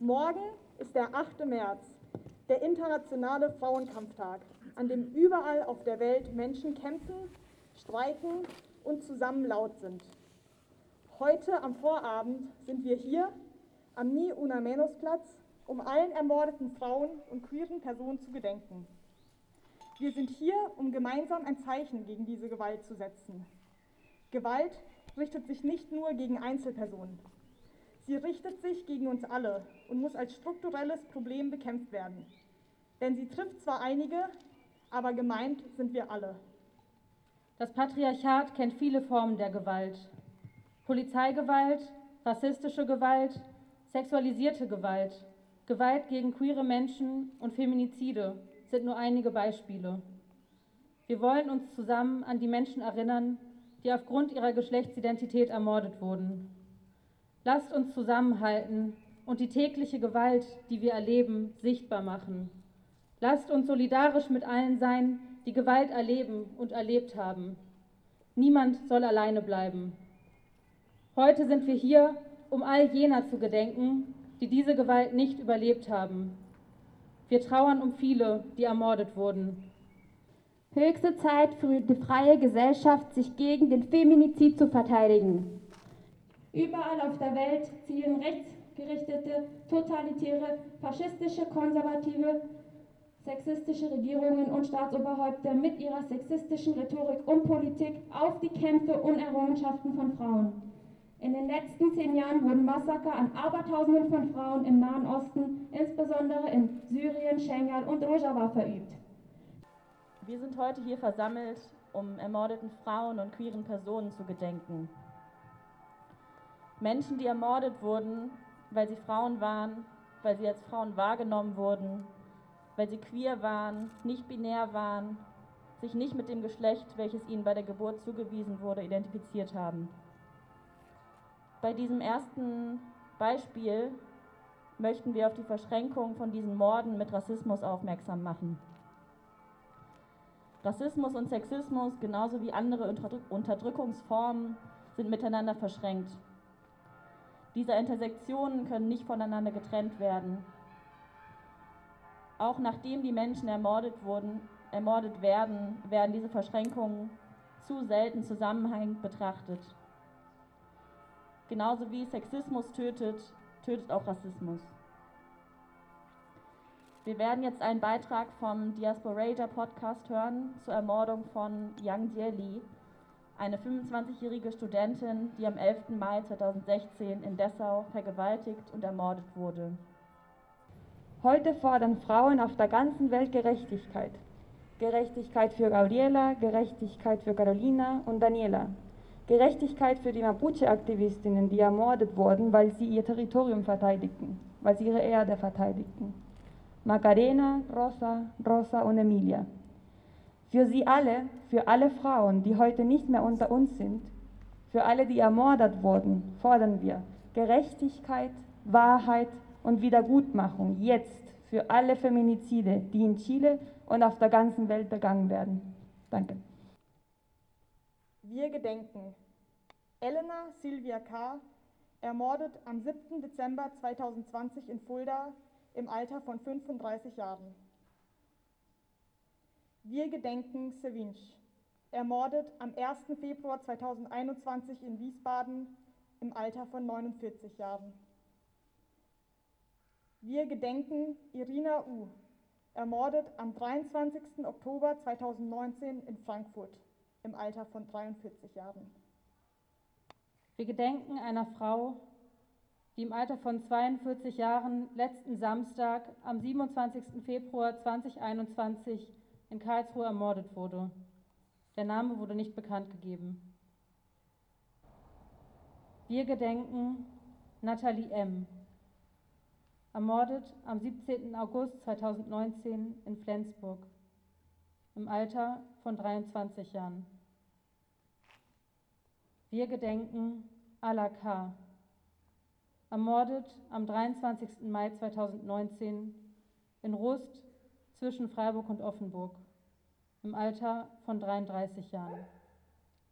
Morgen ist der 8. März, der internationale Frauenkampftag, an dem überall auf der Welt Menschen kämpfen, streiken und zusammen laut sind. Heute am Vorabend sind wir hier am Ni Una Menos Platz, um allen ermordeten Frauen und queeren Personen zu gedenken. Wir sind hier, um gemeinsam ein Zeichen gegen diese Gewalt zu setzen. Gewalt richtet sich nicht nur gegen Einzelpersonen. Sie richtet sich gegen uns alle und muss als strukturelles Problem bekämpft werden. Denn sie trifft zwar einige, aber gemeint sind wir alle. Das Patriarchat kennt viele Formen der Gewalt. Polizeigewalt, rassistische Gewalt, sexualisierte Gewalt, Gewalt gegen queere Menschen und Feminizide sind nur einige Beispiele. Wir wollen uns zusammen an die Menschen erinnern, die aufgrund ihrer Geschlechtsidentität ermordet wurden. Lasst uns zusammenhalten und die tägliche Gewalt, die wir erleben, sichtbar machen. Lasst uns solidarisch mit allen sein, die Gewalt erleben und erlebt haben. Niemand soll alleine bleiben. Heute sind wir hier, um all jener zu gedenken, die diese Gewalt nicht überlebt haben. Wir trauern um viele, die ermordet wurden. Höchste Zeit für die freie Gesellschaft, sich gegen den Feminizid zu verteidigen. Überall auf der Welt zielen rechtsgerichtete, totalitäre, faschistische, konservative, sexistische Regierungen und Staatsoberhäupter mit ihrer sexistischen Rhetorik und Politik auf die Kämpfe und Errungenschaften von Frauen. In den letzten zehn Jahren wurden Massaker an Abertausenden von Frauen im Nahen Osten, insbesondere in Syrien, Schengal und Rojava verübt. Wir sind heute hier versammelt, um ermordeten Frauen und queeren Personen zu gedenken. Menschen, die ermordet wurden, weil sie Frauen waren, weil sie als Frauen wahrgenommen wurden, weil sie queer waren, nicht binär waren, sich nicht mit dem Geschlecht, welches ihnen bei der Geburt zugewiesen wurde, identifiziert haben. Bei diesem ersten Beispiel möchten wir auf die Verschränkung von diesen Morden mit Rassismus aufmerksam machen. Rassismus und Sexismus, genauso wie andere Unterdrückungsformen, sind miteinander verschränkt. Diese Intersektionen können nicht voneinander getrennt werden. Auch nachdem die Menschen ermordet wurden, ermordet werden, werden diese Verschränkungen zu selten zusammenhängend betrachtet. Genauso wie Sexismus tötet, tötet auch Rassismus. Wir werden jetzt einen Beitrag vom Diasporator Podcast hören zur Ermordung von Yang Jieli, eine 25-jährige Studentin, die am 11. Mai 2016 in Dessau vergewaltigt und ermordet wurde. Heute fordern Frauen auf der ganzen Welt Gerechtigkeit. Gerechtigkeit für Gabriela, Gerechtigkeit für Carolina und Daniela. Gerechtigkeit für die Mapuche-Aktivistinnen, die ermordet wurden, weil sie ihr Territorium verteidigten, weil sie ihre Erde verteidigten. Macarena, Rosa, Rosa und Emilia. Für sie alle, für alle Frauen, die heute nicht mehr unter uns sind, für alle, die ermordet wurden, fordern wir Gerechtigkeit, Wahrheit und Wiedergutmachung jetzt für alle Feminizide, die in Chile und auf der ganzen Welt begangen werden. Danke. Wir gedenken Elena Silvia K., ermordet am 7. Dezember 2020 in Fulda im Alter von 35 Jahren. Wir gedenken Sevinch, ermordet am 1. Februar 2021 in Wiesbaden im Alter von 49 Jahren. Wir gedenken Irina U., ermordet am 23. Oktober 2019 in Frankfurt im Alter von 43 Jahren. Wir gedenken einer Frau, die im Alter von 42 Jahren letzten Samstag am 27. Februar 2021 in Karlsruhe ermordet wurde. Der Name wurde nicht bekannt gegeben. Wir gedenken Nathalie M., ermordet am 17. August 2019 in Flensburg im Alter von 23 Jahren. Wir gedenken Alaka, ermordet am 23. Mai 2019 in Rust zwischen Freiburg und Offenburg im Alter von 33 Jahren.